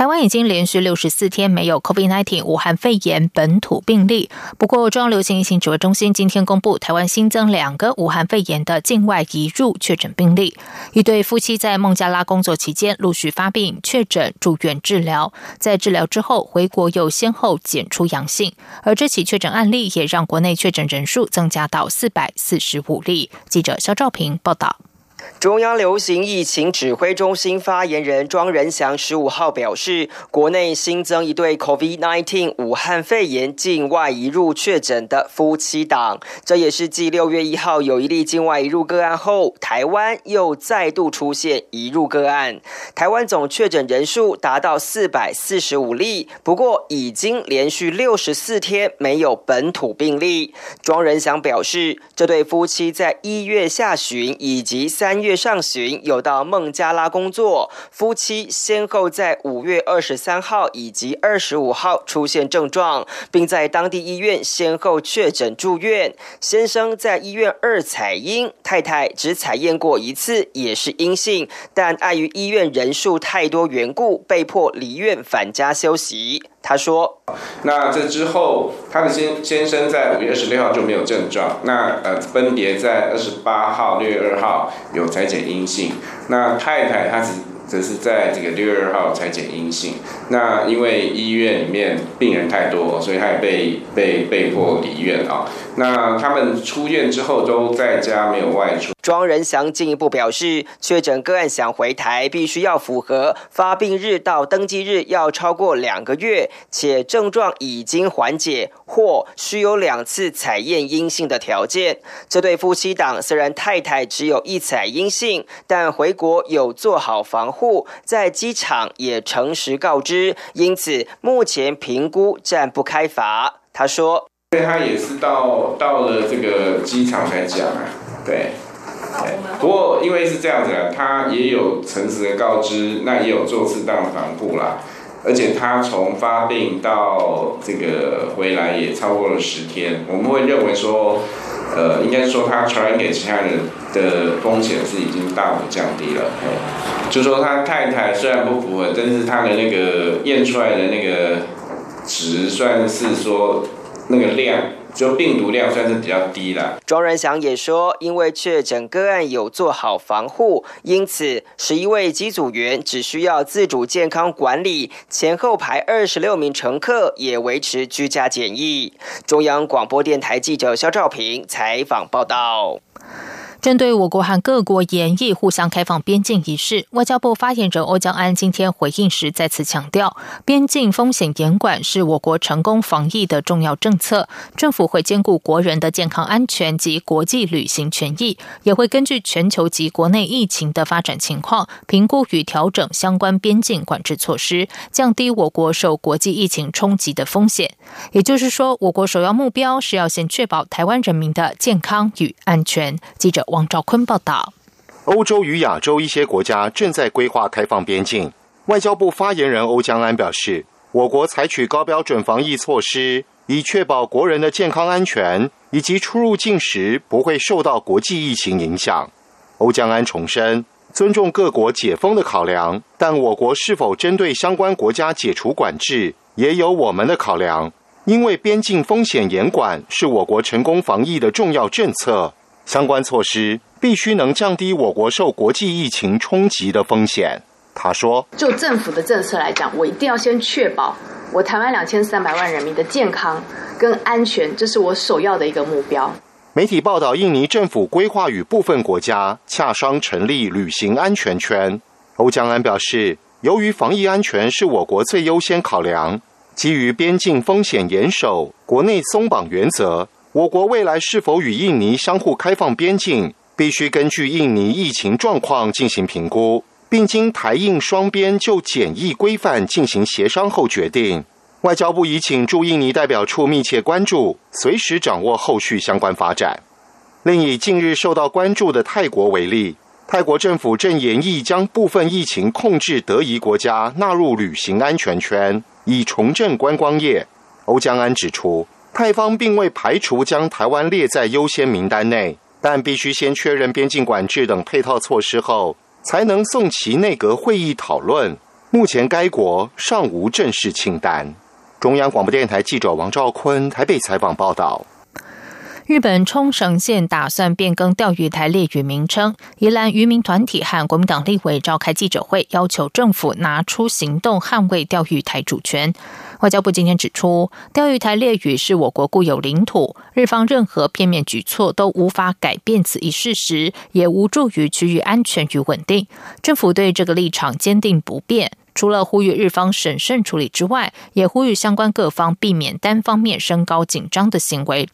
台湾已经连续六十四天没有 COVID-19 武汉肺炎本土病例。不过，中央流行疫情指挥中心今天公布，台湾新增两个武汉肺炎的境外移入确诊病例。一对夫妻在孟加拉工作期间陆续发病确诊，住院治疗，在治疗之后回国又先后检出阳性。而这起确诊案例也让国内确诊人数增加到四百四十五例。记者肖兆平报道。中央流行疫情指挥中心发言人庄仁祥十五号表示，国内新增一对 COVID-19 武汉肺炎境外移入确诊的夫妻档，这也是继六月一号有一例境外移入个案后，台湾又再度出现移入个案。台湾总确诊人数达到四百四十五例，不过已经连续六十四天没有本土病例。庄仁祥表示，这对夫妻在一月下旬以及三三。月上旬有到孟加拉工作，夫妻先后在五月二十三号以及二十五号出现症状，并在当地医院先后确诊住院。先生在医院二采阴，太太只采验过一次，也是阴性，但碍于医院人数太多缘故，被迫离院返家休息。他说：“那这之后，他的先先生在五月二十六号就没有症状。那呃，分别在二十八号、六月二号有裁剪阴性。那太太她只则是在这个六月二号裁剪阴性。那因为医院里面病人太多，所以他也被被被迫离院啊。那他们出院之后都在家，没有外出。”庄仁祥进一步表示，确诊个案想回台，必须要符合发病日到登记日要超过两个月，且症状已经缓解或需有两次采验阴性的条件。这对夫妻档虽然太太只有一采阴性，但回国有做好防护，在机场也诚实告知，因此目前评估暂不开罚。他说：“对他也是到到了这个机场才讲啊，对。”不过，因为是这样子啊，他也有诚实的告知，那也有做适当的防护啦。而且他从发病到这个回来也超过了十天，我们会认为说，呃，应该说他传染给其他人的风险是已经大幅降低了。就说他太太虽然不符合，但是他的那个验出来的那个值算是说那个量。就病毒量算是比较低了。庄仁祥也说，因为确诊个案有做好防护，因此十一位机组员只需要自主健康管理，前后排二十六名乘客也维持居家检疫。中央广播电台记者肖兆平采访报道。针对我国和各国严议互相开放边境一事，外交部发言人欧江安今天回应时再次强调，边境风险严管是我国成功防疫的重要政策。政府会兼顾国人的健康安全及国际旅行权益，也会根据全球及国内疫情的发展情况，评估与调整相关边境管制措施，降低我国受国际疫情冲击的风险。也就是说，我国首要目标是要先确保台湾人民的健康与安全。记者。王兆坤报道：欧洲与亚洲一些国家正在规划开放边境。外交部发言人欧江安表示，我国采取高标准防疫措施，以确保国人的健康安全以及出入境时不会受到国际疫情影响。欧江安重申，尊重各国解封的考量，但我国是否针对相关国家解除管制，也有我们的考量。因为边境风险严管是我国成功防疫的重要政策。相关措施必须能降低我国受国际疫情冲击的风险。他说：“就政府的政策来讲，我一定要先确保我台湾两千三百万人民的健康跟安全，这是我首要的一个目标。”媒体报道，印尼政府规划与部分国家洽商成立旅行安全圈。欧江安表示，由于防疫安全是我国最优先考量，基于边境风险严守、国内松绑原则。我国未来是否与印尼相互开放边境，必须根据印尼疫情状况进行评估，并经台印双边就检疫规范进行协商后决定。外交部已请驻印尼代表处密切关注，随时掌握后续相关发展。另以近日受到关注的泰国为例，泰国政府正研议将部分疫情控制得宜国家纳入旅行安全圈，以重振观光业。欧江安指出，泰方并未排除将台湾列在优先名单内，但必须先确认边境管制等配套措施后，才能送其内阁会议讨论。目前该国尚无正式清单。中央广播电台记者王兆坤台北采访报道。日本冲绳县打算变更钓鱼台列屿名称，宜兰渔民团体和国民党立委召开记者会，要求政府拿出行动捍卫钓鱼台主权。外交部今天指出，钓鱼台列屿是我国固有领土，日方任何片面举措都无法改变此一事实，也无助于区域安全与稳定。政府对这个立场坚定不变。除了呼吁日方审慎处理之外，也呼吁相关各方避免单方面升高紧张的行为。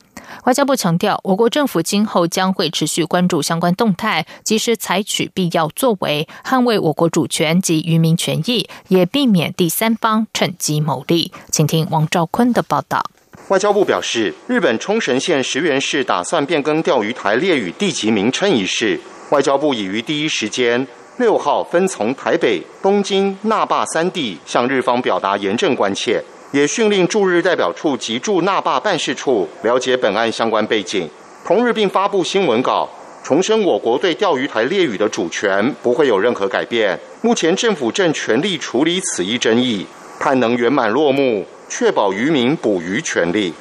外交部强调，我国政府今后将会持续关注相关动态，及时采取必要作为，捍卫我国主权及渔民权益，也避免第三方趁机牟利。请听王兆坤的报道。外交部表示，日本冲绳县石垣市打算变更钓鱼台列屿地级名称一事，外交部已于第一时间。六号分从台北、东京、那霸三地向日方表达严正关切，也训令驻日代表处及驻那霸办事处了解本案相关背景。同日并发布新闻稿，重申我国对钓鱼台列屿的主权不会有任何改变。目前政府正全力处理此一争议，盼能圆满落幕，确保渔民捕鱼权利。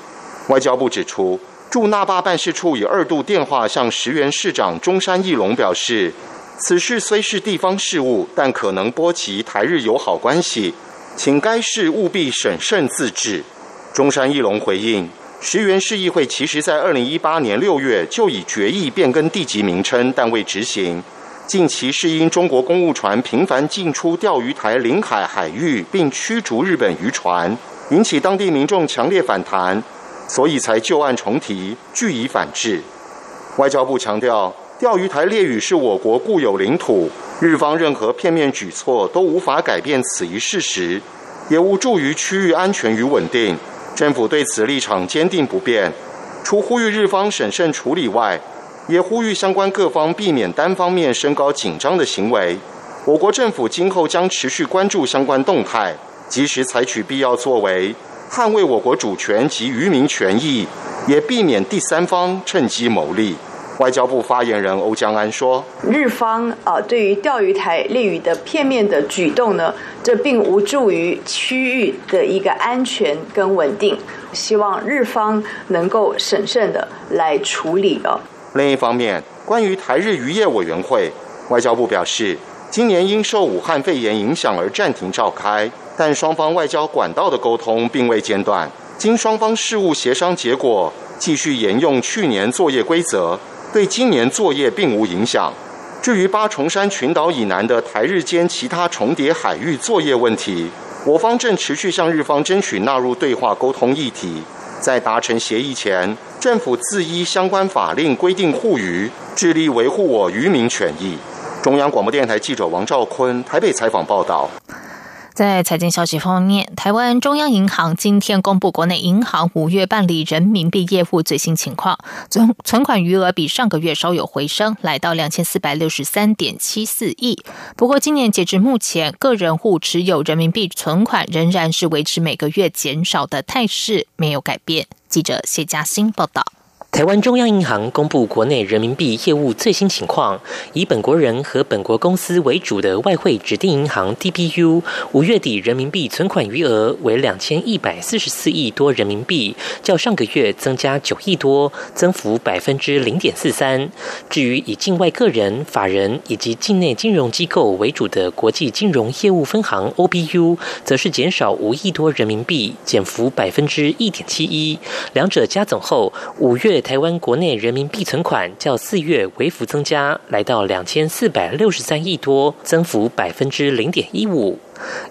外交部指出，驻那霸办事处已二度电话向石原市长中山义隆表示。此事虽是地方事务，但可能波及台日友好关系，请该市务必审慎自治。中山义龙回应：石原市议会其实在二零一八年六月就已决议变更地级名称，但未执行。近期是因中国公务船频繁进出钓鱼台领海海域，并驱逐日本渔船，引起当地民众强烈反弹，所以才旧案重提，据以反制。外交部强调。钓鱼台列屿是我国固有领土，日方任何片面举措都无法改变此一事实，也无助于区域安全与稳定。政府对此立场坚定不变，除呼吁日方审慎处理外，也呼吁相关各方避免单方面升高紧张的行为。我国政府今后将持续关注相关动态，及时采取必要作为，捍卫我国主权及渔民权益，也避免第三方趁机牟利。外交部发言人欧江安说：“日方啊，对于钓鱼台列屿的片面的举动呢，这并无助于区域的一个安全跟稳定。希望日方能够审慎的来处理哦。”另一方面，关于台日渔业委员会，外交部表示，今年因受武汉肺炎影响而暂停召开，但双方外交管道的沟通并未间断。经双方事务协商结果，继续沿用去年作业规则。对今年作业并无影响。至于八重山群岛以南的台日间其他重叠海域作业问题，我方正持续向日方争取纳入对话沟通议题。在达成协议前，政府自依相关法令规定护渔，致力维护我渔民权益。中央广播电台记者王兆坤台北采访报道。在财经消息方面，台湾中央银行今天公布国内银行五月办理人民币业务最新情况，总存款余额比上个月稍有回升，来到两千四百六十三点七四亿。不过，今年截至目前，个人户持有人民币存款仍然是维持每个月减少的态势，没有改变。记者谢嘉欣报道。台湾中央银行公布国内人民币业务最新情况，以本国人和本国公司为主的外汇指定银行 DBU，五月底人民币存款余额为两千一百四十四亿多人民币，较上个月增加九亿多，增幅百分之零点四三。至于以境外个人、法人以及境内金融机构为主的国际金融业务分行 OBU，则是减少五亿多人民币，减幅百分之一点七一。两者加总后，五月。台湾国内人民币存款较四月微幅增加，来到两千四百六十三亿多，增幅百分之零点一五。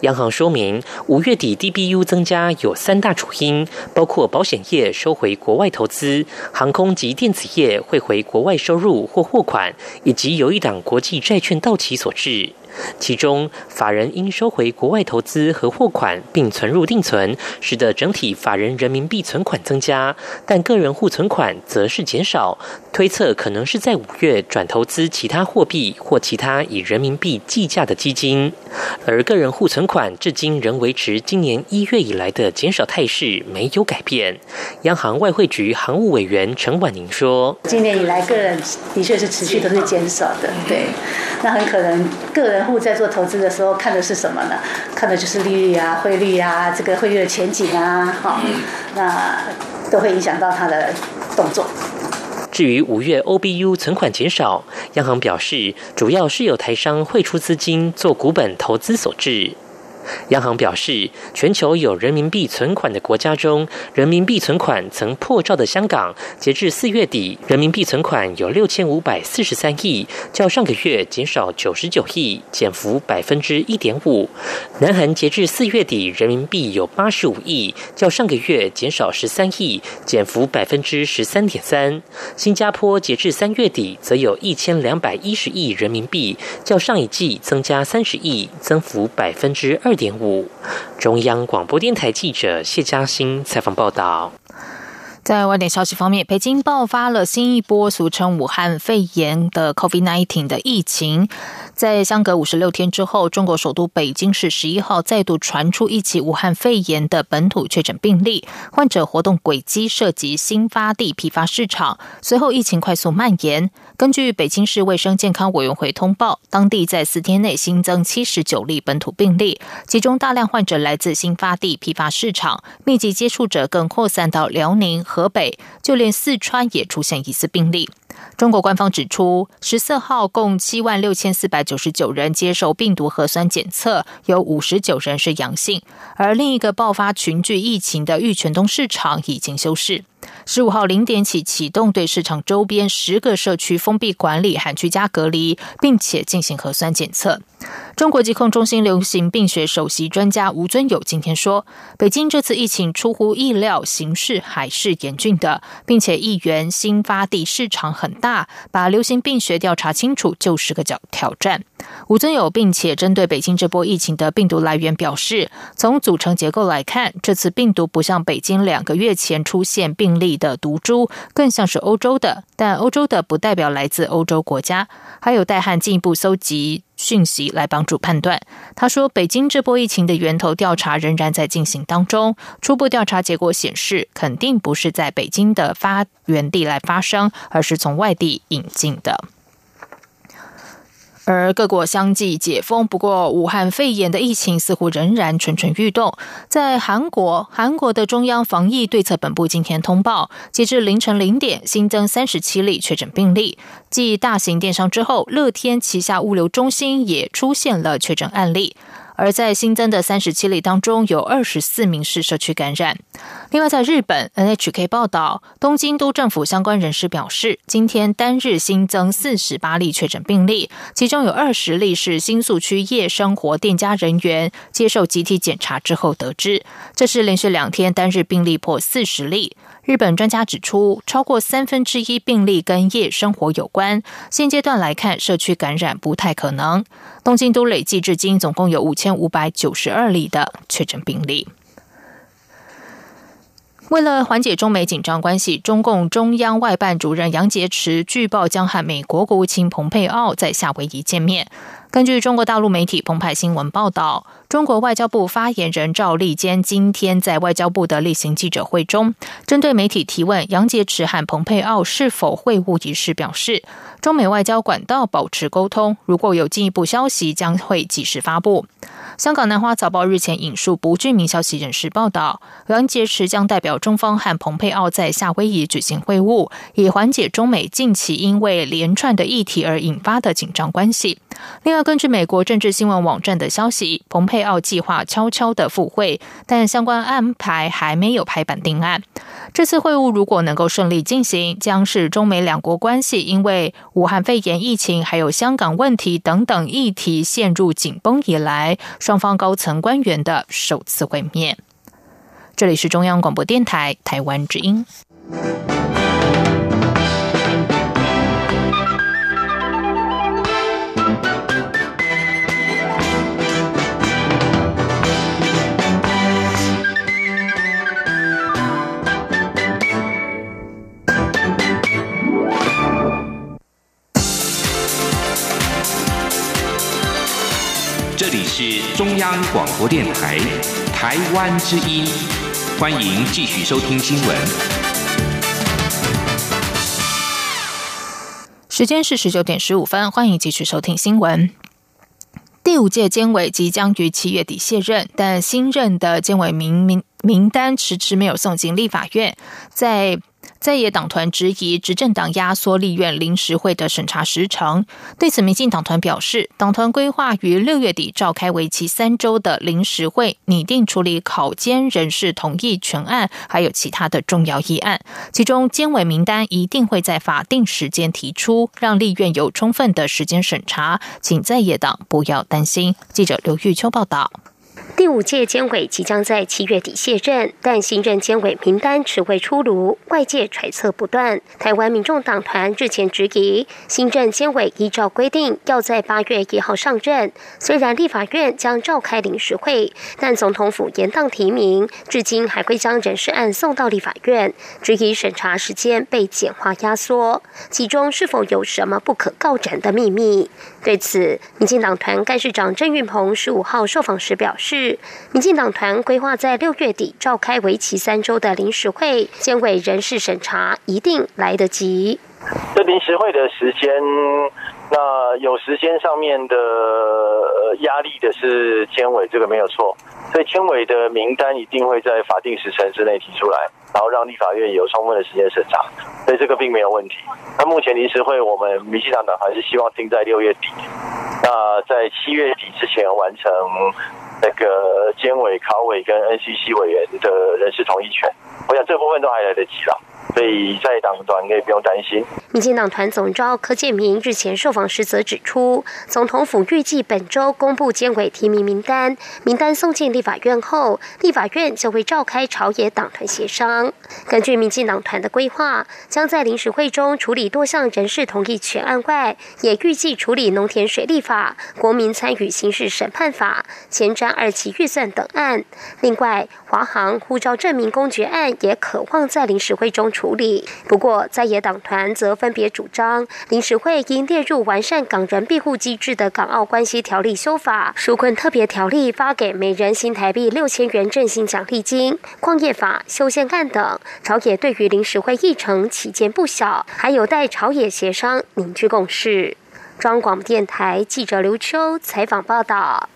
央行说明，五月底 DBU 增加有三大主因，包括保险业收回国外投资、航空及电子业汇回国外收入或货款，以及有一档国际债券到期所致。其中，法人应收回国外投资和货款，并存入定存，使得整体法人人民币存款增加，但个人户存款则是减少。推测可能是在五月转投资其他货币或其他以人民币计价的基金，而个人户存款至今仍维持今年一月以来的减少态势，没有改变。央行外汇局行务委员陈婉宁说：“今年以来，个人的确是持续都是减少的，对，那很可能个人。”户在做投资的时候看的是什么呢？看的就是利率啊、汇率啊、这个汇率的前景啊，哈，那都会影响到他的动作。至于五月 OBU 存款减少，央行表示，主要是有台商汇出资金做股本投资所致。央行表示，全球有人民币存款的国家中，人民币存款曾破兆的香港，截至四月底，人民币存款有六千五百四十三亿，较上个月减少九十九亿，减幅百分之一点五。南韩截至四月底，人民币有八十五亿，较上个月减少十三亿，减幅百分之十三点三。新加坡截至三月底，则有一千两百一十亿人民币，较上一季增加三十亿，增幅百分之二。点五，中央广播电台记者谢嘉欣采访报道。在外电消息方面，北京爆发了新一波俗称武汉肺炎的 COVID-19 的疫情。在相隔五十六天之后，中国首都北京市十一号再度传出一起武汉肺炎的本土确诊病例，患者活动轨迹涉及新发地批发市场。随后疫情快速蔓延。根据北京市卫生健康委员会通报，当地在四天内新增七十九例本土病例，其中大量患者来自新发地批发市场，密集接触者更扩散到辽宁、河北，就连四川也出现疑似病例。中国官方指出，十四号共七万六千四百九十九人接受病毒核酸检测，有五十九人是阳性。而另一个爆发群聚疫情的玉泉东市场已经休市。十五号零点起启动对市场周边十个社区封闭管理和居家隔离，并且进行核酸检测。中国疾控中心流行病学首席专家吴尊友今天说，北京这次疫情出乎意料，形势还是严峻的，并且议员新发地市场很大，把流行病学调查清楚就是个挑挑战。吴尊友并且针对北京这波疫情的病毒来源表示，从组成结构来看，这次病毒不像北京两个月前出现病例的毒株，更像是欧洲的，但欧洲的不代表来自欧洲国家，还有待汉进一步搜集。讯息来帮助判断。他说，北京这波疫情的源头调查仍然在进行当中。初步调查结果显示，肯定不是在北京的发源地来发生，而是从外地引进的。而各国相继解封，不过武汉肺炎的疫情似乎仍然蠢蠢欲动。在韩国，韩国的中央防疫对策本部今天通报，截至凌晨零点，新增三十七例确诊病例。继大型电商之后，乐天旗下物流中心也出现了确诊案例。而在新增的三十七例当中，有二十四名是社区感染。另外，在日本，NHK 报道，东京都政府相关人士表示，今天单日新增四十八例确诊病例，其中有二十例是新宿区夜生活店家人员接受集体检查之后得知，这是连续两天单日病例破四十例。日本专家指出，超过三分之一病例跟夜生活有关。现阶段来看，社区感染不太可能。东京都累计至今总共有五千五百九十二例的确诊病例。为了缓解中美紧张关系，中共中央外办主任杨洁篪据报将和美国国务卿蓬佩奥在夏威夷见面。根据中国大陆媒体澎湃新闻报道，中国外交部发言人赵立坚今天在外交部的例行记者会中，针对媒体提问杨洁篪和蓬佩奥是否会晤一事表示，中美外交管道保持沟通，如果有进一步消息将会及时发布。香港南华早报日前引述不具名消息人士报道，杨洁篪将代表中方和蓬佩奥在夏威夷举行会晤，以缓解中美近期因为连串的议题而引发的紧张关系。另外，根据美国政治新闻网站的消息，蓬佩奥计划悄悄的赴会，但相关安排还没有拍板定案。这次会晤如果能够顺利进行，将是中美两国关系因为武汉肺炎疫情还有香港问题等等议题陷入紧绷以来，双方高层官员的首次会面。这里是中央广播电台台湾之音。是中央广播电台台湾之音。欢迎继续收听新闻。时间是十九点十五分，欢迎继续收听新闻。第五届监委即将于七月底卸任，但新任的监委名名名单迟迟没有送进立法院，在。在野党团质疑执政党压缩立院临时会的审查时程，对此，民进党团表示，党团规划于六月底召开为期三周的临时会，拟定处理考监人事同意全案，还有其他的重要议案，其中监委名单一定会在法定时间提出，让立院有充分的时间审查，请在野党不要担心。记者刘玉秋报道。第五届监委即将在七月底卸任，但新任监委名单迟未出炉，外界揣测不断。台湾民众党团日前质疑，新任监委依照规定要在八月一号上任，虽然立法院将召开临时会，但总统府延宕提名，至今还会将人事案送到立法院，质疑审查时间被简化压缩，其中是否有什么不可告人的秘密？对此，民进党团干事长郑运鹏十五号受访时表示。民进党团规划在六月底召开为期三周的临时会，监委人事审查一定来得及。这临时会的时间，那有时间上面的压力的是监委，这个没有错。所以监委的名单一定会在法定时辰之内提出来，然后让立法院有充分的时间审查，所以这个并没有问题。那目前临时会，我们民进党党还是希望定在六月底，那在七月底之前完成。那个监委、考委跟 NCC 委员的人事同意权，我想这部分都还来得及了。所以在党团可以不用担心。民进党团总召柯建明日前受访时则指出，总统府预计本周公布监委提名名单，名单送进立法院后，立法院就会召开朝野党团协商。根据民进党团的规划，将在临时会中处理多项人事同意权案外，也预计处理农田水利法、国民参与刑事审判法、前瞻二期预算等案。另外，华航护照证明公决案也渴望在临时会中处。处理。不过，在野党团则分别主张，临时会应列入完善港人庇护机制的《港澳关系条例》修法、纾困特别条例发给每人新台币六千元振兴奖励金、矿业法修宪案等。朝野对于临时会议程起见不小，还有待朝野协商凝聚共识。中广电台记者刘秋采访报道。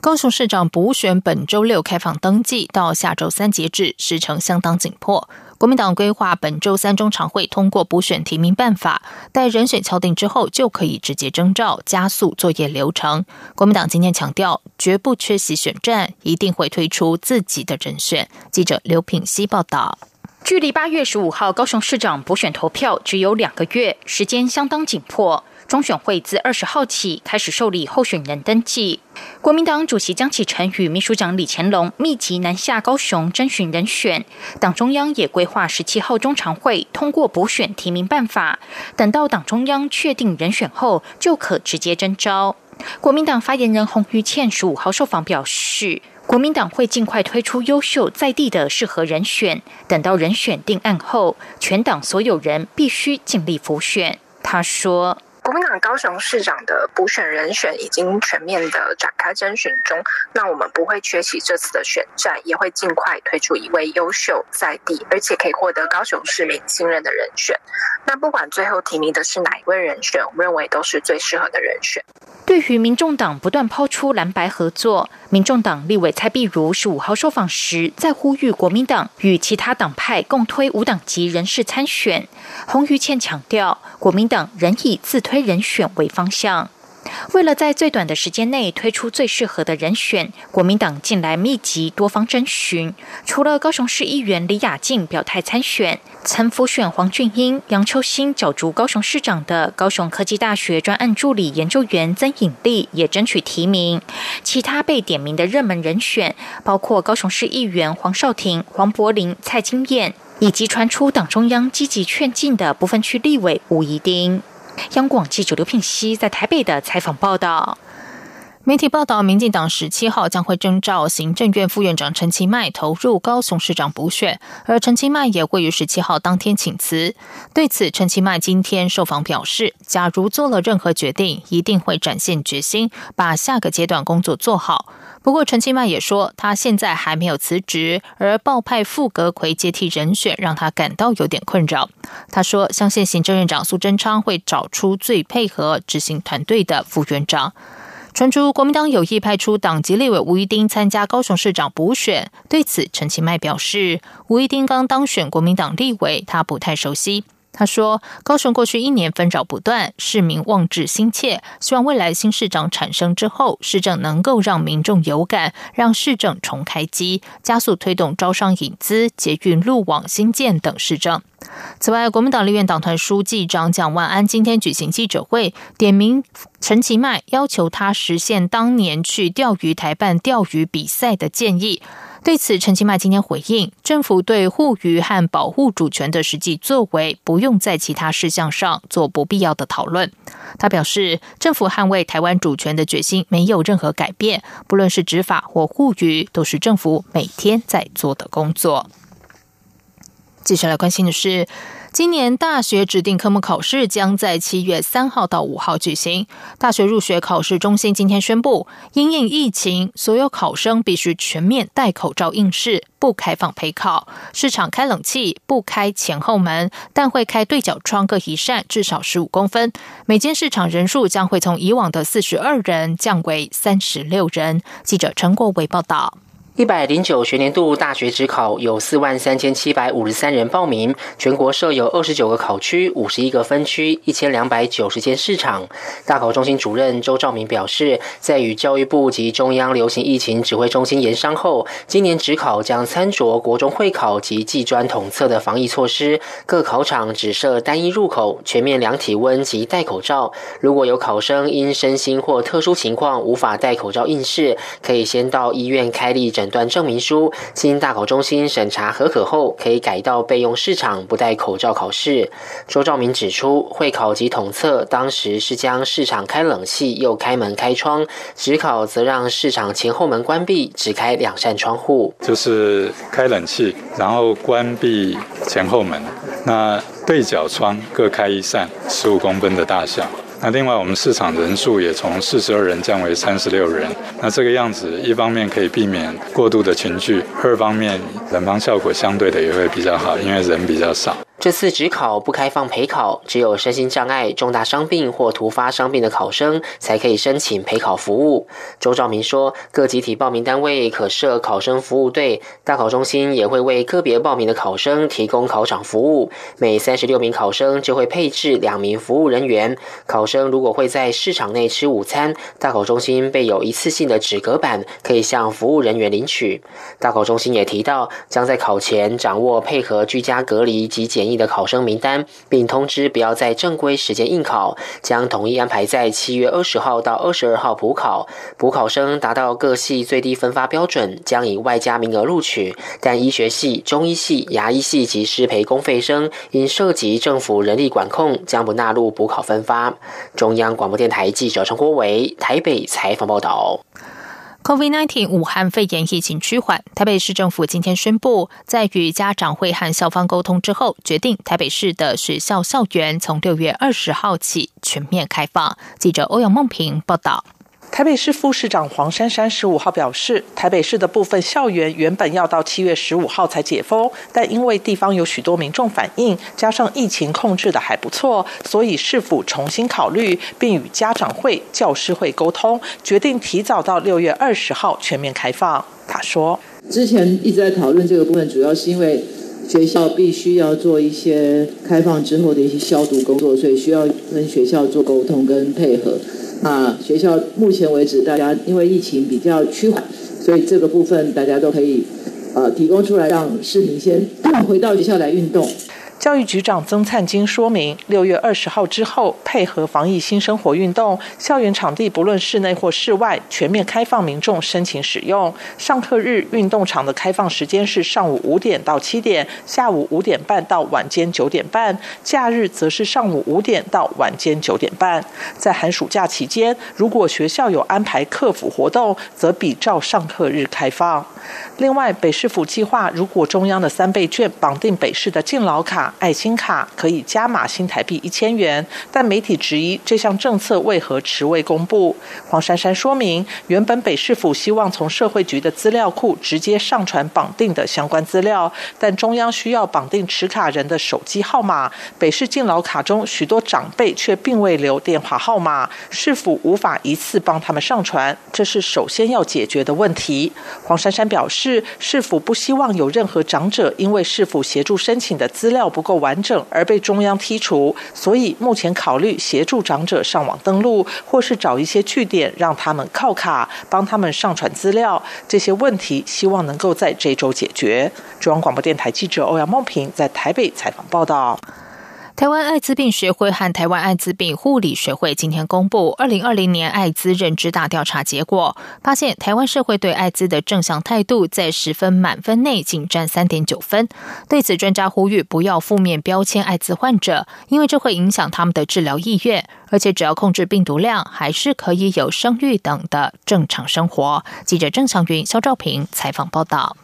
高雄市长补选本周六开放登记，到下周三截止，时程相当紧迫。国民党规划本周三中常会通过补选提名办法，待人选敲定之后，就可以直接征召，加速作业流程。国民党今天强调，绝不缺席选战，一定会推出自己的人选。记者刘品希报道。距离八月十五号高雄市长补选投票只有两个月，时间相当紧迫。中选会自二十号起开始受理候选人登记。国民党主席江启臣与秘书长李乾隆密集南下高雄征询人选，党中央也规划十七号中常会通过补选提名办法，等到党中央确定人选后，就可直接征召。国民党发言人洪于倩十五号受访表示，国民党会尽快推出优秀在地的适合人选，等到人选定案后，全党所有人必须尽力辅选。他说。国民党高雄市长的补选人选已经全面的展开征询中，那我们不会缺席这次的选战，也会尽快推出一位优秀在地，而且可以获得高雄市民信任的人选。那不管最后提名的是哪一位人选，我们认为都是最适合的人选。对于民众党不断抛出蓝白合作，民众党立委蔡碧如十五号受访时，在呼吁国民党与其他党派共推无党籍人士参选。洪于倩强调，国民党仍以自推人选为方向。为了在最短的时间内推出最适合的人选，国民党近来密集多方征询。除了高雄市议员李雅静表态参选，曾辅选黄俊英、杨秋兴角逐高雄市长的高雄科技大学专案助理研究员曾颖丽也争取提名。其他被点名的热门人选，包括高雄市议员黄少廷、黄柏林、蔡金燕，以及传出党中央积极劝进的部分区立委吴怡丁。央广记者刘聘熙在台北的采访报道。媒体报道，民进党十七号将会征召行政院副院长陈其迈投入高雄市长补选，而陈其迈也会于十七号当天请辞。对此，陈其迈今天受访表示，假如做了任何决定，一定会展现决心，把下个阶段工作做好。不过，陈其迈也说，他现在还没有辞职，而报派傅格奎接替人选，让他感到有点困扰。他说，相信行政院长苏贞昌会找出最配合执行团队的副院长。传出国民党有意派出党籍立委吴一丁参加高雄市长补选，对此陈其迈表示，吴一丁刚当选国民党立委，他不太熟悉。他说：“高雄过去一年纷扰不断，市民望志心切，希望未来新市长产生之后，市政能够让民众有感，让市政重开机，加速推动招商引资、捷运路网新建等市政。”此外，国民党立院党团书记长蒋万安今天举行记者会，点名陈其迈，要求他实现当年去钓鱼台办钓鱼比赛的建议。对此，陈其迈今天回应，政府对护渔和保护主权的实际作为，不用在其他事项上做不必要的讨论。他表示，政府捍卫台湾主权的决心没有任何改变，不论是执法或护渔，都是政府每天在做的工作。接下来关心的是。今年大学指定科目考试将在七月三号到五号举行。大学入学考试中心今天宣布，因应疫情，所有考生必须全面戴口罩应试，不开放陪考。市场开冷气，不开前后门，但会开对角窗各一扇，至少十五公分。每间市场人数将会从以往的四十二人降为三十六人。记者陈国伟报道。一百零九学年度大学指考有四万三千七百五十三人报名，全国设有二十九个考区、五十一个分区、一千两百九十间市场。大考中心主任周兆明表示，在与教育部及中央流行疫情指挥中心研商后，今年指考将参酌国中会考及技专统测的防疫措施，各考场只设单一入口，全面量体温及戴口罩。如果有考生因身心或特殊情况无法戴口罩应试，可以先到医院开立诊。诊断证明书经大考中心审查合可后，可以改到备用市场不戴口罩考试。周兆明指出，会考及统测当时是将市场开冷气又开门开窗，职考则让市场前后门关闭，只开两扇窗户，就是开冷气，然后关闭前后门，那对角窗各开一扇，十五公分的大小。那另外，我们市场人数也从四十二人降为三十六人。那这个样子，一方面可以避免过度的群聚，二方面冷房效果相对的也会比较好，因为人比较少。这次只考不开放陪考，只有身心障碍、重大伤病或突发伤病的考生才可以申请陪考服务。周兆明说，各集体报名单位可设考生服务队，大考中心也会为个别报名的考生提供考场服务。每三十六名考生就会配置两名服务人员。考生如果会在市场内吃午餐，大考中心备有一次性的纸隔板，可以向服务人员领取。大考中心也提到，将在考前掌握配合居家隔离及检疫。的考生名单，并通知不要在正规时间应考，将统一安排在七月二十号到二十二号补考。补考生达到各系最低分发标准，将以外加名额录取。但医学系、中医系、牙医系及师培公费生，因涉及政府人力管控，将不纳入补考分发。中央广播电台记者陈国伟台北采访报道。COVID-19 武汉肺炎疫情趋缓，台北市政府今天宣布，在与家长会和校方沟通之后，决定台北市的学校校园从六月二十号起全面开放。记者欧阳梦平报道。台北市副市长黄珊珊十五号表示，台北市的部分校园原本要到七月十五号才解封，但因为地方有许多民众反映，加上疫情控制的还不错，所以市府重新考虑，并与家长会、教师会沟通，决定提早到六月二十号全面开放。他说，之前一直在讨论这个部分，主要是因为学校必须要做一些开放之后的一些消毒工作，所以需要跟学校做沟通跟配合。啊，学校目前为止，大家因为疫情比较趋缓，所以这个部分大家都可以呃提供出来，让市民先回到学校来运动。教育局长曾灿金说明，六月二十号之后，配合防疫新生活运动，校园场地不论室内或室外，全面开放民众申请使用。上课日运动场的开放时间是上午五点到七点，下午五点半到晚间九点半；假日则是上午五点到晚间九点半。在寒暑假期间，如果学校有安排客服活动，则比照上课日开放。另外，北市府计划，如果中央的三倍券绑定北市的敬老卡、爱心卡，可以加码新台币一千元。但媒体质疑这项政策为何迟未公布。黄珊珊说明，原本北市府希望从社会局的资料库直接上传绑定的相关资料，但中央需要绑定持卡人的手机号码，北市敬老卡中许多长辈却并未留电话号码，市府无法一次帮他们上传，这是首先要解决的问题。黄珊珊表示。是是否不希望有任何长者因为是否协助申请的资料不够完整而被中央剔除？所以目前考虑协助长者上网登录，或是找一些据点让他们靠卡，帮他们上传资料。这些问题希望能够在这周解决。中央广播电台记者欧阳梦平在台北采访报道。台湾艾滋病学会和台湾艾滋病护理学会今天公布二零二零年艾滋认知大调查结果，发现台湾社会对艾滋的正向态度在十分满分内仅占三点九分。对此，专家呼吁不要负面标签艾滋患者，因为这会影响他们的治疗意愿，而且只要控制病毒量，还是可以有生育等的正常生活。记者郑祥云、肖兆平采访报道。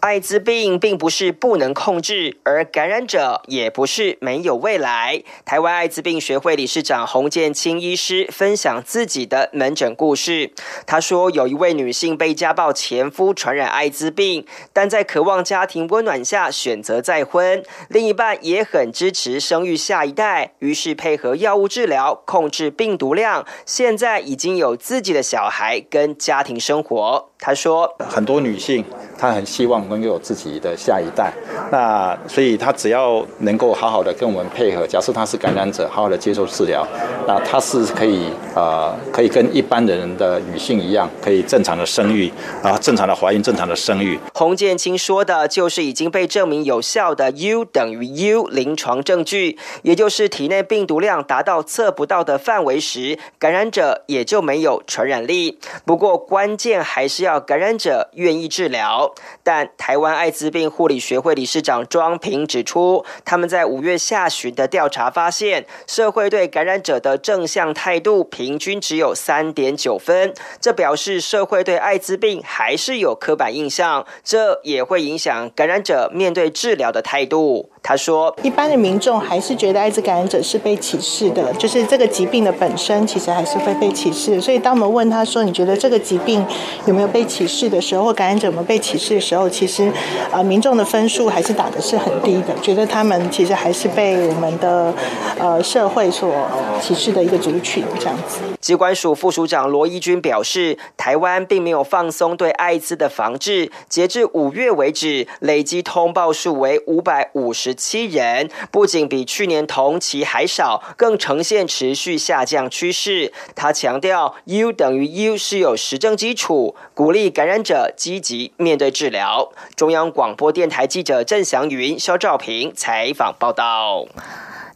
艾滋病并不是不能控制，而感染者也不是没有未来。台湾艾滋病学会理事长洪建清医师分享自己的门诊故事。他说，有一位女性被家暴前夫传染艾滋病，但在渴望家庭温暖下选择再婚，另一半也很支持生育下一代，于是配合药物治疗控制病毒量，现在已经有自己的小孩跟家庭生活。他说，很多女性他很希望能够有自己的下一代，那所以他只要能够好好的跟我们配合，假设他是感染者，好好的接受治疗，那他是可以呃可以跟一般人的女性一样，可以正常的生育啊，正常的怀孕，正常的生育。洪建清说的就是已经被证明有效的 U 等于 U 临床证据，也就是体内病毒量达到测不到的范围时，感染者也就没有传染力。不过关键还是要。感染者愿意治疗，但台湾艾滋病护理学会理事长庄平指出，他们在五月下旬的调查发现，社会对感染者的正向态度平均只有三点九分，这表示社会对艾滋病还是有刻板印象，这也会影响感染者面对治疗的态度。他说：“一般的民众还是觉得艾滋感染者是被歧视的，就是这个疾病的本身其实还是会被歧视。所以当我们问他说你觉得这个疾病有没有被歧视的时候，或感染者有没有被歧的时候，其实啊，民众的分数还是打的是很低的，觉得他们其实还是被我们的呃社会所歧视的一个族群这样子。”机关署副署长罗义军表示，台湾并没有放松对艾滋的防治，截至五月为止，累计通报数为五百五十。七人不仅比去年同期还少，更呈现持续下降趋势。他强调，U 等于 U 是有实证基础，鼓励感染者积极面对治疗。中央广播电台记者郑祥云、肖兆平采访报道。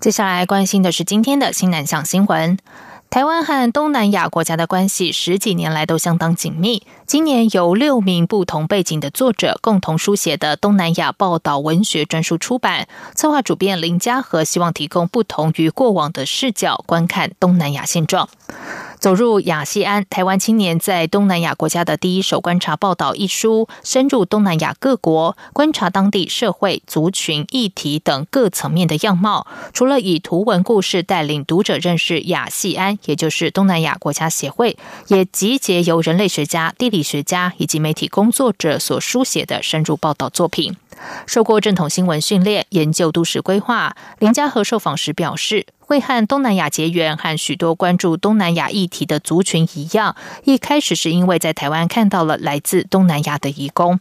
接下来关心的是今天的新南向新闻。台湾和东南亚国家的关系十几年来都相当紧密。今年由六名不同背景的作者共同书写的东南亚报道文学专书出版，策划主编林嘉和希望提供不同于过往的视角观看东南亚现状。走入亚细安，台湾青年在东南亚国家的第一手观察报道一书，深入东南亚各国，观察当地社会、族群、议题等各层面的样貌。除了以图文故事带领读者认识亚细安，也就是东南亚国家协会，也集结由人类学家、地理学家以及媒体工作者所书写的深入报道作品。受过正统新闻训练，研究都市规划，林家和受访时表示。会和东南亚结缘，和许多关注东南亚议题的族群一样，一开始是因为在台湾看到了来自东南亚的移工。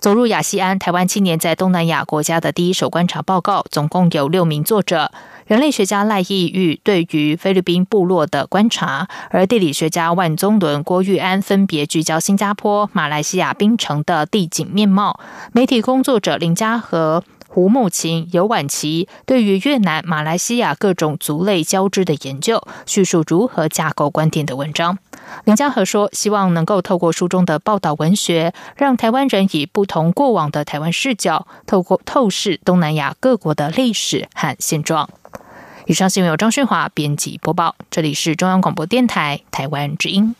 走入亚西安，台湾青年在东南亚国家的第一手观察报告，总共有六名作者。人类学家赖义玉对于菲律宾部落的观察，而地理学家万宗伦、郭玉安分别聚焦新加坡、马来西亚槟城的地景面貌。媒体工作者林家和。胡木琴、尤婉琪对于越南、马来西亚各种族类交织的研究，叙述如何架构观点的文章。林家和说：“希望能够透过书中的报道文学，让台湾人以不同过往的台湾视角，透过透视东南亚各国的历史和现状。”以上新闻由张旭华编辑播报，这里是中央广播电台台湾之音。